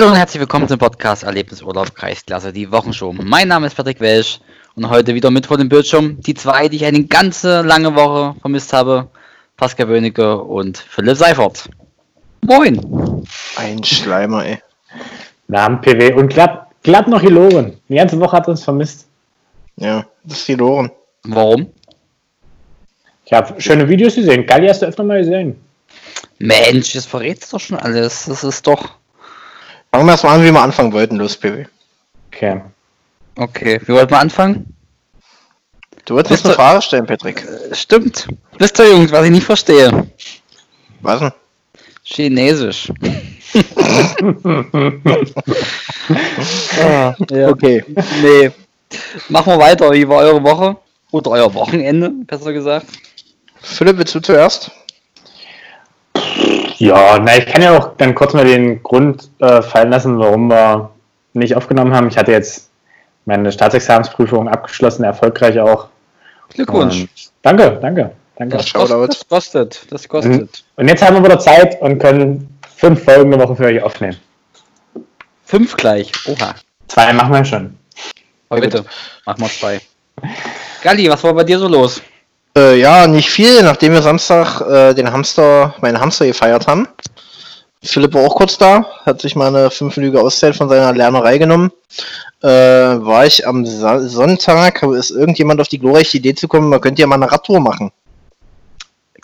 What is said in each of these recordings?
Hallo und herzlich willkommen zum Podcast Erlebnisurlaub Kreisklasse, die Wochenshow. Mein Name ist Patrick Welsch und heute wieder mit vor dem Bildschirm die zwei, die ich eine ganze lange Woche vermisst habe. Pascal Böhnecke und Philipp Seifert. Moin! Ein Schleimer, ey. Namen PW und glatt, glatt noch Hiloren. Die ganze Woche hat uns vermisst. Ja, das ist Hiloren. Warum? Ich habe schöne Videos gesehen. Galli hast du öfter mal gesehen. Mensch, das verrätst doch schon alles. Das ist doch. Fangen wir erstmal an, wie wir anfangen wollten, los, PW. Okay. Okay, wie wollten wir anfangen? Du wolltest uns Bist eine du- Frage stellen, Patrick. Äh, Stimmt. Wisst ihr, Jungs, was ich nicht verstehe? Was denn? Chinesisch. ah, ja. Okay. Nee. Machen wir weiter. Wie war eure Woche? Oder euer Wochenende, besser gesagt. Philipp, willst du zuerst? Ja, na, ich kann ja auch dann kurz mal den Grund äh, fallen lassen, warum wir nicht aufgenommen haben. Ich hatte jetzt meine Staatsexamensprüfung abgeschlossen, erfolgreich auch. Glückwunsch. Und danke, danke, danke. Ja, Shoutout. Das kostet. Das kostet. Und jetzt haben wir wieder Zeit und können fünf Folgen eine Woche für euch aufnehmen. Fünf gleich. Oha. Zwei machen wir schon. Heute. Machen wir zwei. Galli, was war bei dir so los? Äh, ja, nicht viel, nachdem wir Samstag äh, den Hamster, meinen Hamster gefeiert haben. Philipp war auch kurz da, hat sich mal eine fünfminütige Auszeit von seiner Lernerei genommen. Äh, war ich am Sa Sonntag, ist irgendjemand auf die glorreiche Idee zu kommen, man könnte ja mal eine Radtour machen.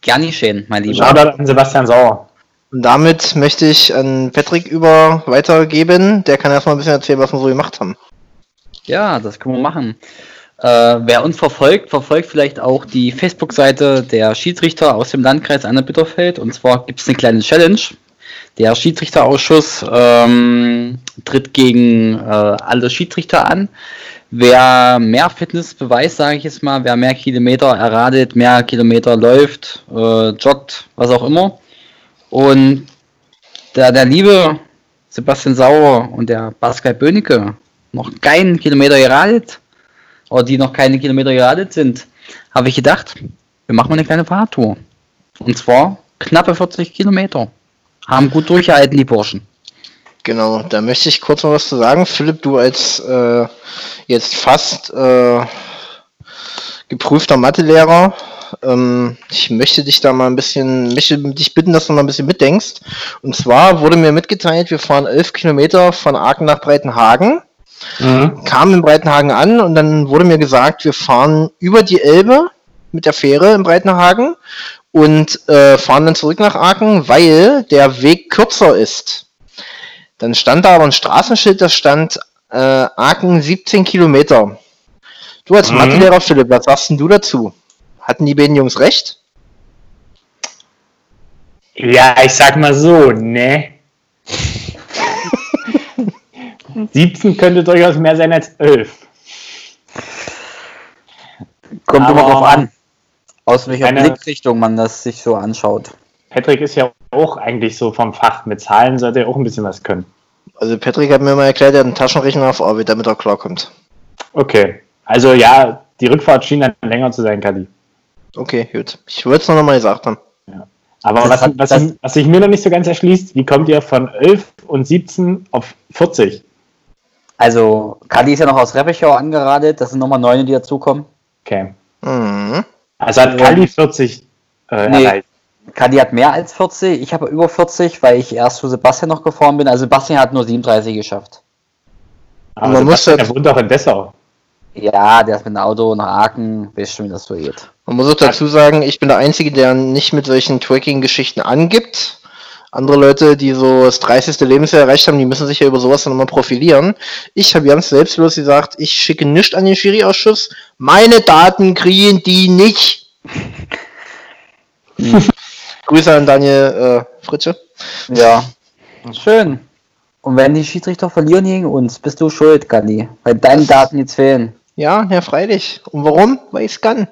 Gerne geschehen, mein Lieber. Shoutout an Sebastian Sauer. Und damit möchte ich an Patrick über weitergeben. Der kann erstmal ein bisschen erzählen, was wir so gemacht haben. Ja, das können wir machen. Äh, wer uns verfolgt, verfolgt vielleicht auch die Facebook-Seite der Schiedsrichter aus dem Landkreis Anna-Bitterfeld. Und zwar gibt es eine kleine Challenge. Der Schiedsrichterausschuss ähm, tritt gegen äh, alle Schiedsrichter an. Wer mehr Fitnessbeweis, sage ich jetzt mal, wer mehr Kilometer erradet, mehr Kilometer läuft, äh, joggt, was auch immer. Und der, der liebe Sebastian Sauer und der Pascal Böhnecke noch keinen Kilometer geradet, oder die noch keine Kilometer geradet sind, habe ich gedacht, wir machen mal eine kleine Fahrradtour. Und zwar knappe 40 Kilometer. Haben gut durchgehalten, die Burschen. Genau, da möchte ich kurz noch was zu sagen. Philipp, du als äh, jetzt fast äh, geprüfter Mathelehrer, ähm, ich möchte dich da mal ein bisschen, möchte dich bitten, dass du mal ein bisschen mitdenkst. Und zwar wurde mir mitgeteilt, wir fahren 11 Kilometer von Aachen nach Breitenhagen, Mhm. kamen in Breitenhagen an und dann wurde mir gesagt, wir fahren über die Elbe mit der Fähre in Breitenhagen und äh, fahren dann zurück nach Aachen, weil der Weg kürzer ist. Dann stand da aber ein Straßenschild, da stand äh, Aachen 17 Kilometer. Du als Mhm. Mathelehrer, Philipp, was sagst denn du dazu? Hatten die beiden Jungs recht? Ja, ich sag mal so, ne. 17 könnte durchaus mehr sein als 11. Kommt immer Aber- drauf an, aus welcher Eine- Blickrichtung man das sich so anschaut. Patrick ist ja auch eigentlich so vom Fach. Mit Zahlen sollte er auch ein bisschen was können. Also Patrick hat mir mal erklärt, er hat einen Taschenrechner auf Orbit, damit er klarkommt. Okay. Also ja, die Rückfahrt schien dann länger zu sein, Kali. Okay, gut. Ich wollte es noch mal gesagt haben. Aber Das was, was, das- sich- was sich mir noch nicht so ganz erschließt, wie kommt ihr von 11 und 17 auf 40? Also, Kadi ist ja noch aus Reppichau angeradet, das sind nochmal neune, die dazukommen. Okay. Mhm. Also hat Kali 40 äh, Nee. erreicht. Kadi hat mehr als 40, ich habe über 40, weil ich erst zu Sebastian noch gefahren bin. Also Sebastian hat nur 37 geschafft. Aber Man muss der wohnt auch in Dessau. Ja, der ist mit dem Auto nach Aachen, weißt schon, wie das so geht. Man muss auch dazu sagen, ich bin der Einzige, der nicht mit solchen Tracking-Geschichten angibt. Andere Leute, die so das 30. Lebensjahr erreicht haben, die müssen sich ja über sowas dann immer profilieren. Ich habe ganz selbstlos gesagt, ich schicke nichts an den Schiri-Ausschuss. Meine Daten kriegen die nicht. Grüße an Daniel äh, Fritsche. Ja, schön. Und wenn die Schiedsrichter verlieren gegen uns, bist du schuld, Kadi, weil deine Daten jetzt fehlen. Ja, ja, freilich. Und warum? Weil ich es kann.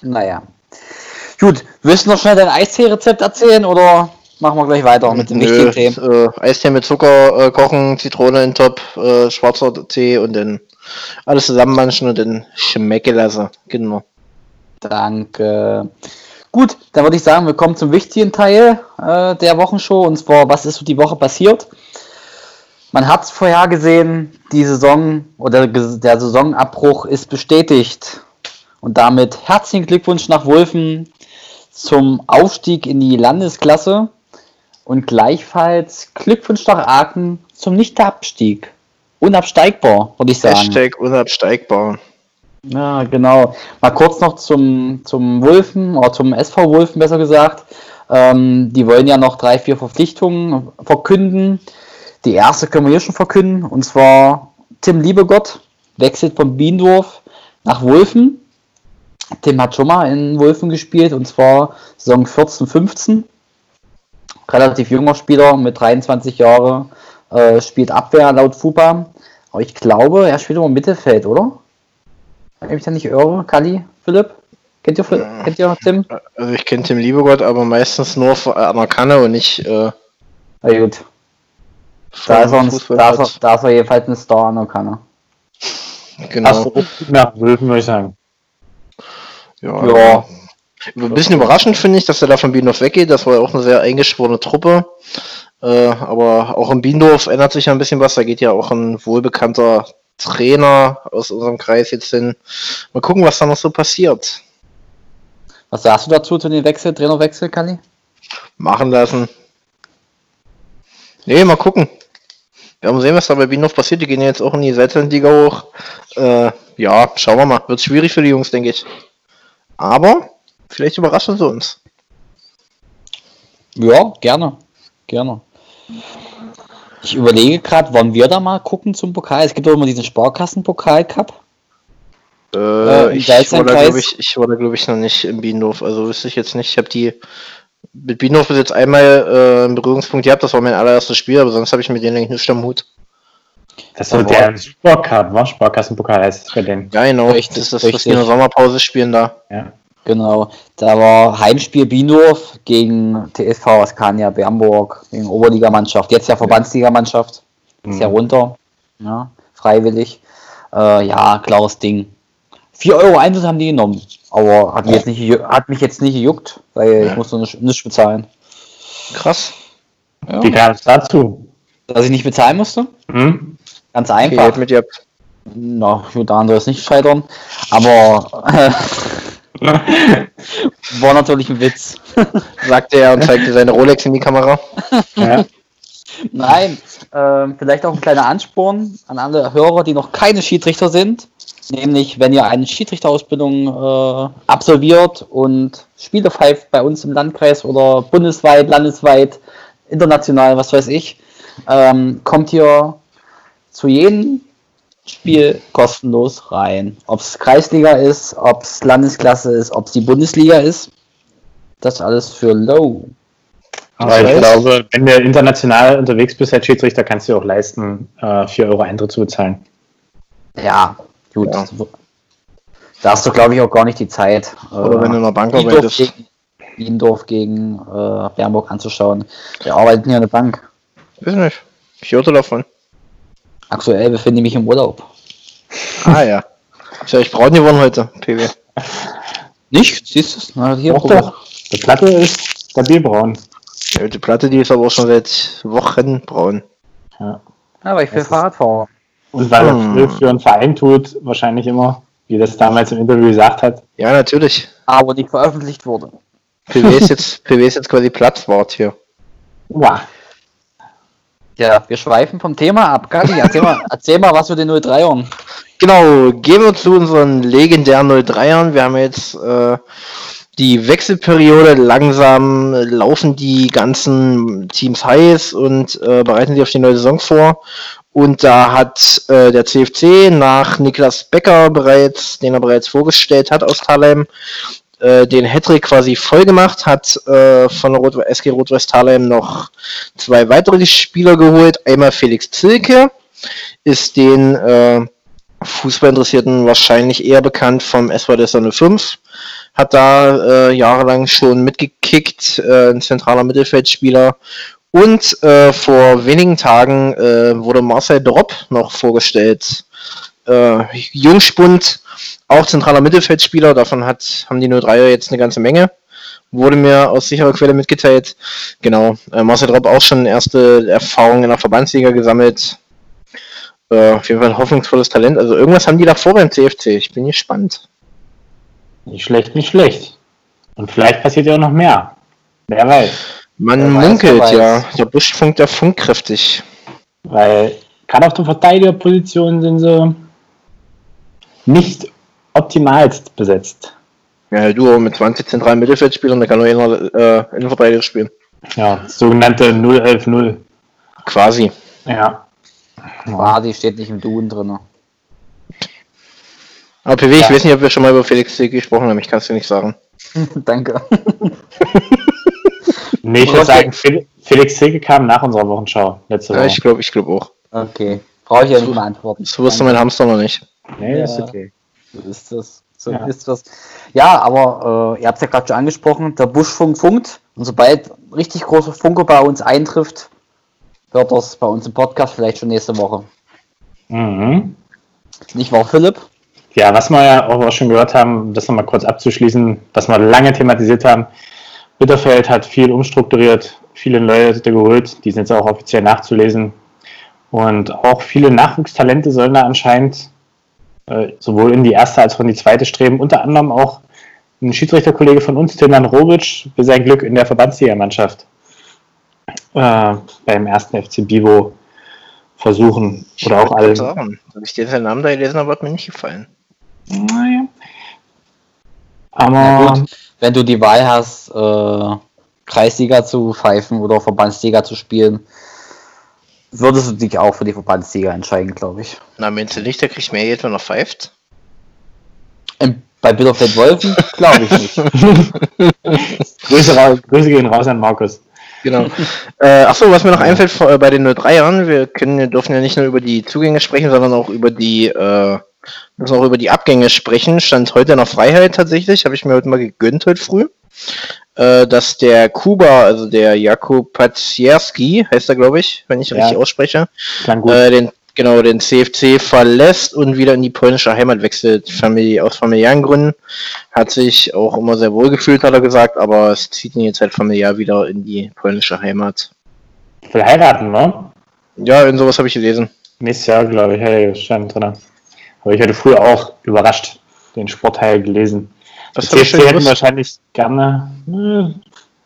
Naja. Gut, willst du noch schnell dein Eistee-Rezept erzählen oder machen wir gleich weiter mit den wichtigen Themen? Äh, Eistee mit Zucker äh, kochen, Zitrone in Top, äh, schwarzer Tee und dann alles zusammenmanschen und dann schmecken lassen. Genau. Danke. Gut, dann würde ich sagen, wir kommen zum wichtigen Teil äh, der Wochenshow und zwar, was ist so die Woche passiert? Man hat es vorhergesehen, die Saison oder der Saisonabbruch ist bestätigt. Und damit herzlichen Glückwunsch nach Wolfen zum Aufstieg in die Landesklasse und gleichfalls Glückwunsch nach Aachen zum Nichtabstieg. Unabsteigbar, würde ich sagen. Hashtag unabsteigbar. Ja, genau. Mal kurz noch zum, zum Wolfen, oder zum SV Wolfen besser gesagt. Ähm, die wollen ja noch drei, vier Verpflichtungen verkünden. Die erste können wir hier schon verkünden, und zwar Tim Liebegott wechselt von Biendorf nach Wolfen. Tim hat schon mal in Wolfen gespielt, und zwar Saison 14, 15. Relativ junger Spieler mit 23 Jahren, äh, spielt Abwehr laut FUPA. Aber ich glaube, er spielt immer im Mittelfeld, oder? Wenn ich mich da nicht irre, Kali, Philipp? Kennt ihr, kennt ihr Tim? Also ich kenne Tim Liebegott, aber meistens nur an der Kanne und nicht. Äh, Na gut. Da ist, er ein, da, ist er, da ist er jedenfalls ein Star an der Kanne. Genau. Achso, nach Wölfen würde ich sagen. Ja. ja. Ein bisschen überraschend finde ich, dass er da von Biendorf weggeht. Das war ja auch eine sehr eingeschworene Truppe. Äh, aber auch in Biendorf ändert sich ja ein bisschen was. Da geht ja auch ein wohlbekannter Trainer aus unserem Kreis jetzt hin. Mal gucken, was da noch so passiert. Was sagst du dazu zu den Wechsel, Trainerwechsel, Kali? Machen lassen. Nee, mal gucken. Wir haben sehen, was da bei Bienhof passiert. Die gehen jetzt auch in die Seitenliga hoch. Äh, ja, schauen wir mal. Wird schwierig für die Jungs, denke ich. Aber vielleicht überraschen sie uns. Ja, gerne. Gerne. Ich überlege gerade, wollen wir da mal gucken zum Pokal? Es gibt doch immer diesen Sparkassen-Pokal-Cup. Äh, äh, ich, war da, glaube ich, ich war da, glaube ich, noch nicht im Bienhof. Also wüsste ich jetzt nicht. Ich habe die mit Bienhof bis jetzt einmal äh, einen Berührungspunkt gehabt. Das war mein allererstes Spiel, aber sonst habe ich mit denen eigentlich nicht am Hut. Das ist der Sportcup, war Sparkassenpokal heißt es bei denen. Ja, genau. Richtig, das ist das, was wir in der Sommerpause spielen da. Ja. Genau, da war Heimspiel Biendorf gegen TSV Askania Bernburg, gegen Oberligamannschaft, jetzt ja Verbandsligamannschaft, ist ja mhm. runter, ja, freiwillig. Äh, ja, klares Ding. 4 Euro Einsatz haben die genommen, aber hat mich, jetzt nicht, hat mich jetzt nicht gejuckt, weil ich musste nicht, nicht bezahlen. Krass. Ja. Wie kam es dazu? Dass ich nicht bezahlen musste? Hm? Ganz einfach. Okay, mit dir. Na, ich würde anderes nicht scheitern, aber äh, War natürlich ein Witz. Sagte er und zeigte seine Rolex in die Kamera. Ja. Nein, äh, vielleicht auch ein kleiner Ansporn an alle Hörer, die noch keine Schiedsrichter sind. Nämlich, wenn ihr eine Schiedsrichterausbildung äh, absolviert und Spiele pfeift bei uns im Landkreis oder bundesweit, landesweit, international, was weiß ich, ähm, kommt ihr zu jedem Spiel kostenlos rein. Ob es Kreisliga ist, ob es Landesklasse ist, ob es die Bundesliga ist. Das alles für low. Aber ich glaube, wenn du international unterwegs bist als Schiedsrichter, kannst du auch leisten, äh, 4 Euro Eintritt zu bezahlen. Ja, gut. Ja. Da hast du, glaube ich, auch gar nicht die Zeit. Oder äh, wenn du in der Bank arbeitest. Gegen, Wiendorf gegen äh, Bernburg anzuschauen. Wir arbeiten hier in der Bank. Weiß nicht. Ich hörte davon. Aktuell befinde ich mich im Urlaub. Ah ja. Ist ja echt braun geworden heute, PW. Nicht? Siehst du es? Na, hier doch, doch. Die Platte ist stabil braun. Ja, die Platte, die ist aber auch schon seit Wochen braun. Ja. Aber ich will Fahrradfahrer. Und weil hm. er für einen Verein tut, wahrscheinlich immer, wie das damals im Interview gesagt hat. Ja, natürlich. Aber nicht veröffentlicht wurde. PW ist jetzt, PW ist jetzt quasi Platzwort hier. Wow. Ja, wir schweifen vom Thema ab. Gatti, erzähl mal, erzähl mal was für den 03ern. Genau, gehen wir zu unseren legendären 03ern. Wir haben jetzt äh, die Wechselperiode. Langsam laufen die ganzen Teams heiß und äh, bereiten sich auf die neue Saison vor. Und da hat äh, der CFC nach Niklas Becker bereits, den er bereits vorgestellt hat aus Thalheim, äh, den Hattrick quasi voll gemacht, hat äh, von Rot SG Rot-Weiß Thalheim noch zwei weitere Spieler geholt. Einmal Felix Zilke, ist den äh, Fußballinteressierten wahrscheinlich eher bekannt vom SV der 05. Hat da äh, jahrelang schon mitgekickt, äh, ein zentraler Mittelfeldspieler. Und äh, vor wenigen Tagen äh, wurde Marcel Drop noch vorgestellt. Äh, Jungspund auch zentraler Mittelfeldspieler, davon hat, haben die 03er jetzt eine ganze Menge. wurde mir aus sicherer Quelle mitgeteilt. Genau. Äh, Marcel Dropp auch schon erste Erfahrungen in der Verbandsliga gesammelt. Äh, auf jeden Fall ein hoffnungsvolles Talent. Also irgendwas haben die da vor beim CFC. Ich bin gespannt. Nicht schlecht, nicht schlecht. Und vielleicht passiert ja auch noch mehr. Wer weiß. Man Wer munkelt, weiß. ja. Der Busch funkt ja funkkräftig. Weil gerade auf der Verteidigerposition sind sie nicht optimalst besetzt. Ja, du mit 20 zentralen Mittelfeldspielern, da kann nur einer äh, Innenverteidiger spielen. Ja, sogenannte 0-11-0. Quasi. Ja. Ah, die steht nicht im Duden drin. Aber PW, ich Ja. weiß nicht, ob wir schon mal über Felix Zieg gesprochen haben, ich kann es dir nicht sagen. Danke. Nee, ich würde sagen, Fel- Felix Silke kam nach unserer Wochenschau letzte Ja, Woche. ich glaube ich glaub auch. Okay. Brauche ich ja nicht mehr antworten. So wusste mein Hamster noch nicht. Nee, ist Ja. okay. So ist das. So Ja. ist das. Ja, aber äh, ihr habt es ja gerade schon angesprochen, der Buschfunk funkt. Und sobald richtig großer Funke bei uns eintrifft, hört das bei uns im Podcast vielleicht schon nächste Woche. Mhm. Nicht wahr, Philipp? Ja, was wir ja auch schon gehört haben, um das nochmal kurz abzuschließen, was wir lange thematisiert haben, Bitterfeld hat viel umstrukturiert, viele Leute geholt, die sind jetzt auch offiziell nachzulesen. Und auch viele Nachwuchstalente sollen da anscheinend äh, sowohl in die erste als auch in die zweite streben. Unter anderem auch ein Schiedsrichterkollege von uns, Tilman Robic, für sein Glück in der Verbandsligamannschaft äh, beim ersten FC Bivo versuchen. Oder auch alle. Sagen. Als ich dir seinen Namen da gelesen habe, hat mir nicht gefallen. Naja. Na Aber gut, wenn du die Wahl hast, äh, Kreisliga zu pfeifen oder Verbandsliga zu spielen, würdest du dich auch für die Verbandsliga entscheiden, glaube ich. Na, meinst du nicht, der kriegt mehr Geld, wenn er pfeift? Ähm, bei Bitterfeld Wolfen glaube ich nicht. Grüße, Grüße gehen raus an Markus. Genau. äh, achso, was mir noch einfällt vor- äh, bei den 03ern, wir können, wir dürfen ja nicht nur über die Zugänge sprechen, sondern auch über die, äh, müssen auch über die Abgänge sprechen. Stand heute in der Freiheit tatsächlich, habe ich mir heute mal gegönnt heute früh. Äh, dass der Kuba, also der Jakub Pacierski, heißt er glaube ich, wenn ich Ja. richtig ausspreche, äh, den, genau, den CFC verlässt und wieder in die polnische Heimat wechselt, Familie, aus familiären Gründen. Hat sich auch immer sehr wohl gefühlt, hat er gesagt, aber es zieht ihn jetzt halt familiär wieder in die polnische Heimat. Will heiraten, ne? Ja, in sowas habe ich gelesen. Nächstes Jahr, glaube ich, hey, stand drin. Habe ich heute früh auch überrascht den Sportteil gelesen. Was Die schon hätten wahrscheinlich gerne. Ne,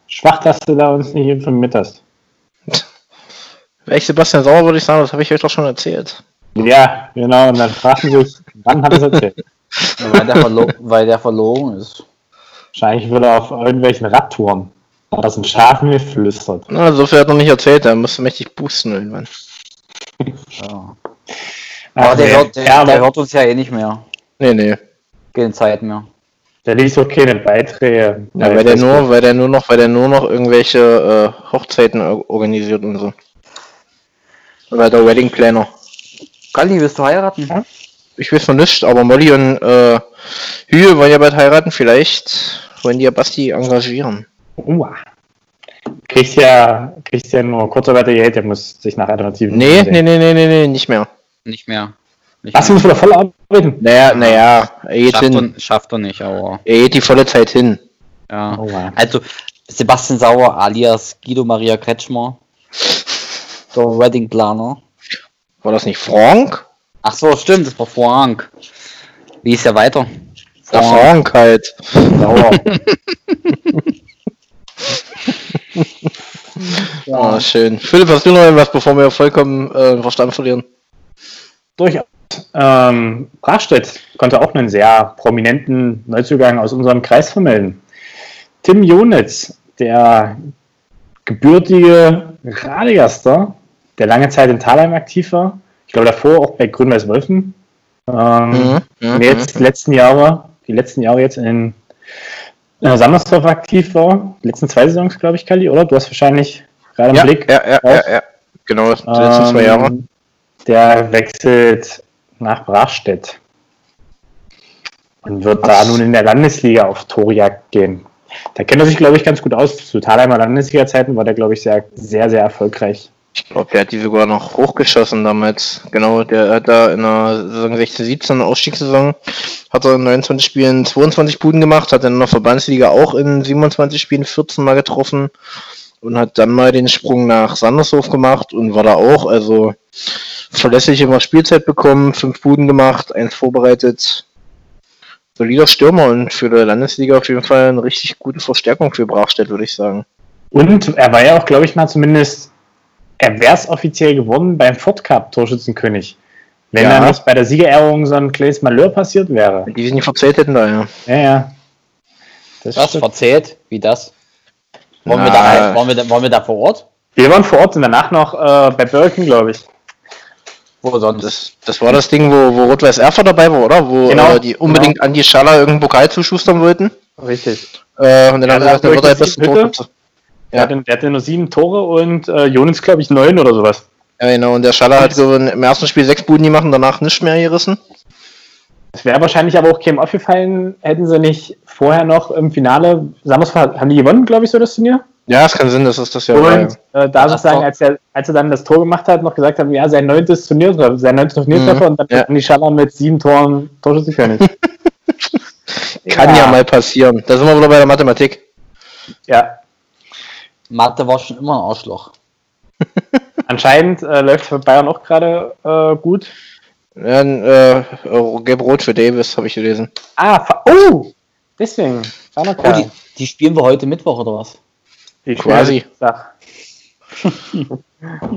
schwach, dass du da uns nicht informiert hast. Wäre ich Sebastian Sauer, würde ich sagen, das habe ich euch doch schon erzählt. Ja, genau. Und dann fragten sie sich, wann hat er es erzählt? weil, der weil der verloren ist. Wahrscheinlich würde er auf irgendwelchen Radtouren aus dem Schafen geflüstert. Na, so viel hat er noch nicht erzählt, da musst du mächtig boosten irgendwann. Ja. Ach, Aber der, hört, der, ja, der aber hört uns ja eh nicht mehr. Nee, nee. Keine Zeit mehr. Der liest auch keine Beiträge. Ja, weil der nur, weil der nur noch, weil der nur noch irgendwelche äh, Hochzeiten or- organisiert und so. Weil der Wedding Planner. Galli, willst du heiraten? Ich weiß von nichts, aber Molly und äh, Hühe wollen ja bald heiraten, vielleicht wollen die ja Basti engagieren. Uah. Kriegst ja, kriegst ja nur Kurzarbeitergeld, der muss sich nach Alternativen. Nee, nee, nee, nee, nee, nee, nicht mehr. Nicht mehr. Mehr. musst wieder voll arbeiten? Naja, naja, er geht Schafft, hin. er, schafft er nicht, aber Er geht die volle Zeit hin. ja. Oh, wow. Also Sebastian Sauer alias Guido Maria Kretschmer, der Weddingplaner. War das nicht Frank? Ach so, stimmt, das war Frank. Wie ist er weiter? Der Frank halt. Sauer. Ah, schön. Philipp, hast du noch irgendwas, bevor wir vollkommen äh, Verstand verlieren? Durchaus. Ähm, Brachstedt konnte auch einen sehr prominenten Neuzugang aus unserem Kreis vermelden. Tim Jonitz, der gebürtige Radigaster, der lange Zeit in Thalheim aktiv war. Ich glaube davor auch bei Grün-Weiß Wolfen. Ähm, Mhm, mhm, jetzt die letzten Jahre, die letzten Jahre jetzt in äh, Sandersdorf aktiv war. Die letzten zwei Saisons, glaube ich, Kali, oder? Du hast wahrscheinlich gerade im Ja, Blick. ja, ja, ja, ja. Genau, die letzten zwei Jahre. Ähm, Der wechselt nach Brachstedt und wird da nun in der Landesliga auf Torjagd gehen. Da kennt er sich, glaube ich, ganz gut aus. Zu Thalheimer Landesliga-Zeiten war der, glaube ich, sehr, sehr, sehr erfolgreich. Ich glaube, der hat die sogar noch hochgeschossen damals. Genau, der hat da in der Saison 16, 17, Ausstiegssaison, hat er in 29 Spielen 22 Buden gemacht, hat dann in der Verbandsliga auch in 27 Spielen 14 Mal getroffen und hat dann mal den Sprung nach Sandershof gemacht und war da auch, also verlässlich immer Spielzeit bekommen, fünf Buden gemacht, eins vorbereitet. Solider Stürmer und für die Landesliga auf jeden Fall eine richtig gute Verstärkung für Brachstedt, würde ich sagen. Und er war ja auch, glaube ich, mal zumindest, er wäre es offiziell geworden beim Ford Cup Torschützenkönig. Wenn Ja. da nicht bei der Siegerehrung so ein kleines Malheur passiert wäre. Die sind nicht verzählt hätten da, ja. Ja, ja. Das Was stimmt. verzählt? Wie das? Wollen, wir Na. da, wollen, wir da, wollen wir da vor Ort? Wir waren vor Ort und danach noch äh, bei King, glaube ich. Wo sonst? Das, das war das Ding, wo, wo Rot-Weiß Erfurt dabei war, oder? Wo Genau. äh, die unbedingt an die Schaller irgendeinen Pokal zuschustern wollten. Richtig. Äh, und dann Ja, haben sie gesagt, dann wird er durch besten. Tor. Der, hatte, der hatte nur sieben Tore und äh, Jonas, glaube ich, neun oder sowas. Ja, genau. Und der Schaller hat so im ersten Spiel sechs Buden gemacht und danach nicht mehr gerissen. Es wäre wahrscheinlich aber auch keinem aufgefallen, hätten sie nicht vorher noch im Finale, mal, haben die gewonnen, glaube ich, so das Turnier? Ja, es kann Sinn, dass es das ja und war. äh, da sozusagen, als er, als er dann das Tor gemacht hat, noch gesagt haben, ja, sein neuntes Turnier, sein neuntes Turniertreffer Mhm, und dann ja. die Schaller mit sieben Toren Torschützenkönig. Kann ja. mal passieren. Da sind wir wieder bei der Mathematik. Ja, Mathe war schon immer ein Arschloch. anscheinend äh, läuft für Bayern auch gerade äh, gut. Ja, äh, Gelb-Rot für Davis, habe ich gelesen. Ah, oh! Deswegen. Oh, die, die spielen wir heute Mittwoch oder was? Die quasi.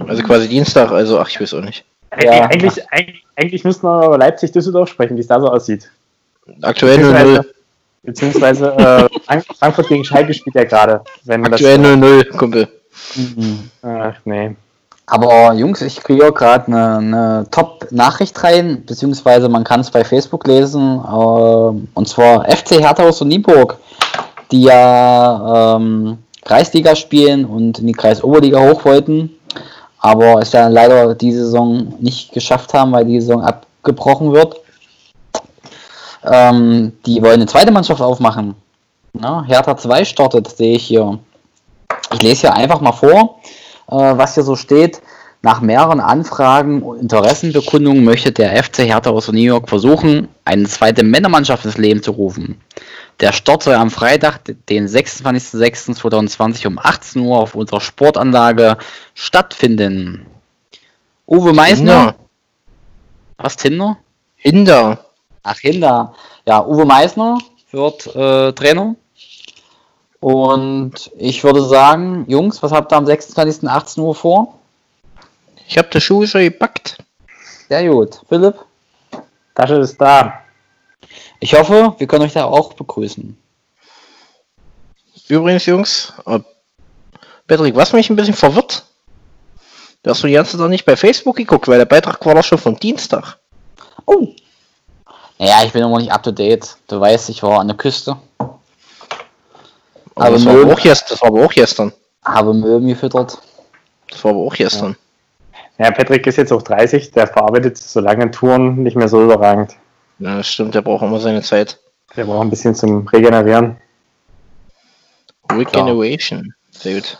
Also quasi Dienstag, also ach, ich weiß auch nicht. Ja. Eigentlich, eigentlich, eigentlich müssten wir über Leipzig-Düsseldorf sprechen, wie es da so aussieht. Aktuell Beziehungsweise, 0-0. beziehungsweise äh, Frank- Frankfurt gegen Schalke spielt ja gerade. Aktuell 0-0, Kumpel. Ach, nee. Aber Jungs, ich kriege gerade eine, eine Top-Nachricht rein, beziehungsweise man kann es bei Facebook lesen, äh, und zwar FC Hertha aus Nieburg, die ja ähm, Kreisliga spielen und in die Kreisoberliga hoch wollten, aber es ja leider diese Saison nicht geschafft haben, weil die Saison abgebrochen wird. Ähm, die wollen eine zweite Mannschaft aufmachen. Na, Hertha 2 startet, sehe ich hier. Ich lese hier einfach mal vor, äh, was hier so steht. Nach mehreren Anfragen und Interessenbekundungen möchte der FC Hertha aus New York versuchen, eine zweite Männermannschaft ins Leben zu rufen. Der Start soll am Freitag, den 26.06.2020 um 18 Uhr auf unserer Sportanlage stattfinden. Uwe Meisner. Hinder. Was, Tinder? Hinder. Ach, Hinder. Ja, Uwe Meisner wird äh, Trainer. Und ich würde sagen, Jungs, was habt ihr am 26. 18 Uhr vor? Ich habe die Schuhe schon gepackt. Sehr gut. Philipp, Tasche ist da. Ich hoffe, wir können euch da auch begrüßen. Übrigens, Jungs, äh, Patrick, was mich ein bisschen verwirrt, du hast du die ganze Zeit noch nicht bei Facebook geguckt, weil der Beitrag war doch schon vom Dienstag. Oh. Naja, ich bin immer nicht up to date. Du weißt, ich war an der Küste, Aber Aber das, war auch gestern, das war aber auch gestern. habe Möwen gefüttert. Das war aber auch gestern. Ja, Patrick ist jetzt auch 30, der verarbeitet so lange Touren nicht mehr so überragend. Ja, das stimmt, der braucht immer seine Zeit. Der braucht ein bisschen zum Regenerieren. Regeneration. Sehr gut.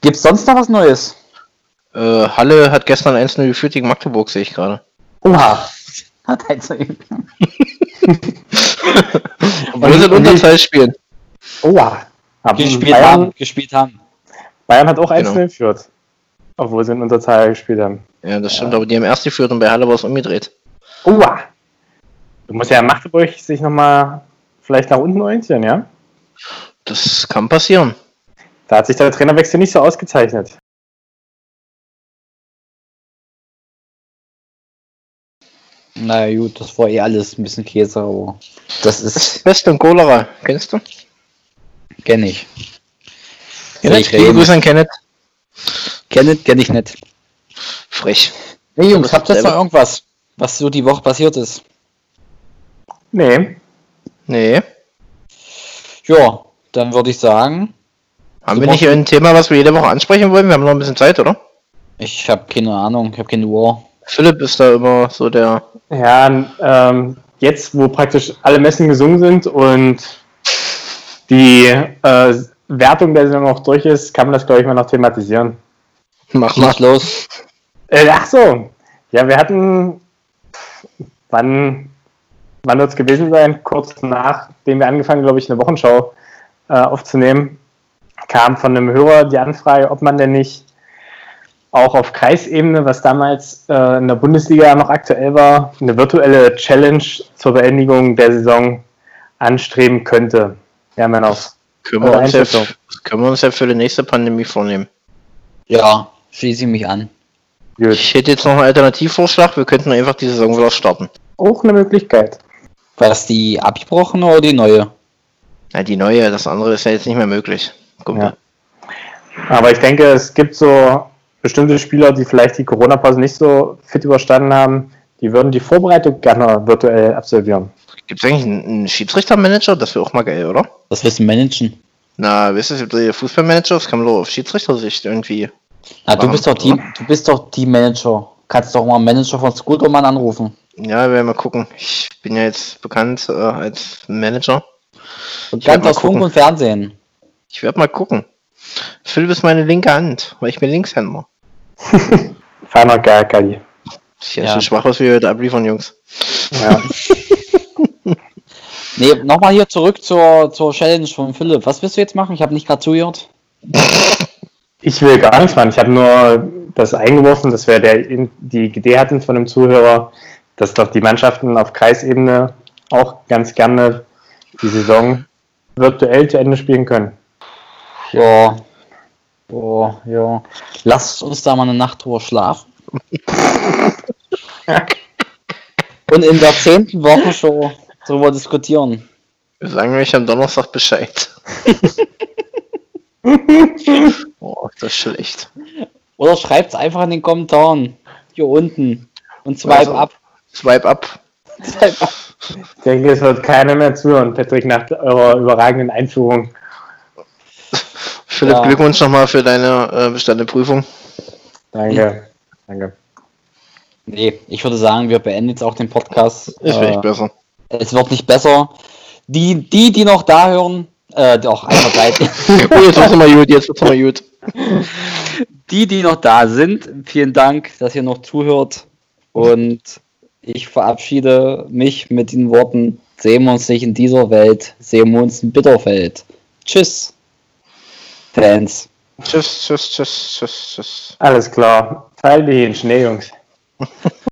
Gibt's sonst noch was Neues? Äh, Halle hat gestern 1-0 geführt gegen Magdeburg, sehe ich gerade. Oha. Hat halt so Obwohl sie in Unterzahl spielen. Oha. Haben gespielt Bayern, haben. Gespielt haben. Bayern hat auch 1-0 Genau. geführt. Obwohl sie in Unterzahl gespielt haben. Ja, das stimmt, aber die haben erst geführt und bei Halle war es umgedreht. Oha. Du musst ja in Magdeburg sich nochmal vielleicht nach unten orientieren, ja? Das kann passieren. Da hat sich der Trainerwechsel nicht so ausgezeichnet. Na gut, das war eh alles ein bisschen Käse, aber das ist, Pest und Cholera, kennst du? kenne ich. Kenneth? Rede. Grüße an Kenneth. Kenne kenn ich nicht. Frech. Hey Jungs, habt ihr ist noch irgendwas, was so die Woche passiert ist? Nee. Nee. Ja, dann würde ich sagen, Haben wir nicht ein Thema, was wir jede Woche ansprechen wollen? Wir haben noch ein bisschen Zeit, oder? ich habe keine Ahnung, ich habe keine Uhr. Philipp ist da immer so der. Ja, ähm, jetzt, wo praktisch alle Messen gesungen sind und die äh, Wertung der Saison auch durch ist, kann man das, glaube ich, mal noch thematisieren. Mach mal. Los. Äh, ach so. Ja, wir hatten. Wann, wann wird es gewesen sein? Kurz nachdem wir angefangen, glaube ich, eine Wochenschau äh, aufzunehmen, kam von einem Hörer die Anfrage, ob man denn nicht auch auf Kreisebene, was damals äh, in der Bundesliga noch aktuell war, eine virtuelle Challenge zur Beendigung der Saison anstreben könnte. Ja, man auf. Können wir, uns ja, können wir uns ja für die nächste Pandemie vornehmen. Ja, schließe ich mich an. Gut. Ich hätte jetzt noch einen Alternativvorschlag. Wir könnten einfach die Saison wieder starten. Auch eine Möglichkeit. Was die abgebrochene oder die neue? Ja, die neue, das andere ist ja jetzt nicht mehr möglich. Ja. Aber ich denke, es gibt so bestimmte Spieler, die vielleicht die Corona-Pause nicht so fit überstanden haben, die würden die Vorbereitung gerne virtuell absolvieren. Gibt es eigentlich einen, Schiedsrichtermanager? Das wäre auch mal geil, oder? Das wirst du managen. Na, weißt du, der Fußballmanager, das kann man doch auf Schiedsrichtersicht irgendwie. Na, du bist doch Team, du bist doch Teammanager. Kannst doch mal einen Manager von Scootermann anrufen. Ja, wir werden mal gucken. Ich bin ja jetzt bekannt äh, als Manager. Und ganz mal aus Funk gucken. und Fernsehen. Ich werde mal gucken. Philipp ist meine linke Hand, weil ich bin Linkshänder. Feiner geil, Kali. Ich ja. Ja. so schwach, was wir heute abliefern, Jungs. Ja. Nee, nochmal hier zurück zur, zur Challenge von Philipp. Was willst du jetzt machen? Ich habe nicht gerade zugehört. Ich will gar nichts machen. Ich habe nur das eingeworfen, dass wir der, die Idee hatten von dem Zuhörer, dass doch die Mannschaften auf Kreisebene auch ganz gerne die Saison virtuell zu Ende spielen können. Ja. Oh, ja. Lass uns da mal eine Nacht drüber schlafen. Und in der zehnten Woche schon drüber diskutieren. Wir sagen euch am Donnerstag Bescheid. oh, das ist schlecht. Oder schreibt's einfach in den Kommentaren. Hier unten. Und swipe Also- ab. Swipe ab. Swipe ab. Ich denke, es wird keiner mehr zuhören, Patrick, nach eurer überragenden Einführung. Philipp, Ja. Glückwunsch nochmal für deine äh, bestandene Prüfung. Danke. Danke. Nee, ich würde sagen, wir beenden jetzt auch den Podcast. Ist Äh, echt besser. es wird nicht besser. Die, die, die noch da hören, äh, doch, einfach bleiben. Oh, jetzt wird's mal gut, jetzt wird's mal gut. die, die noch da sind, vielen Dank, dass ihr noch zuhört. Und ich verabschiede mich mit den Worten: Sehen wir uns nicht in dieser Welt, sehen wir uns in Bitterfeld. Tschüss, Fans. Tschüss, tschüss, tschüss, tschüss, tschüss. Alles klar. Fall die in Schnee, Jungs.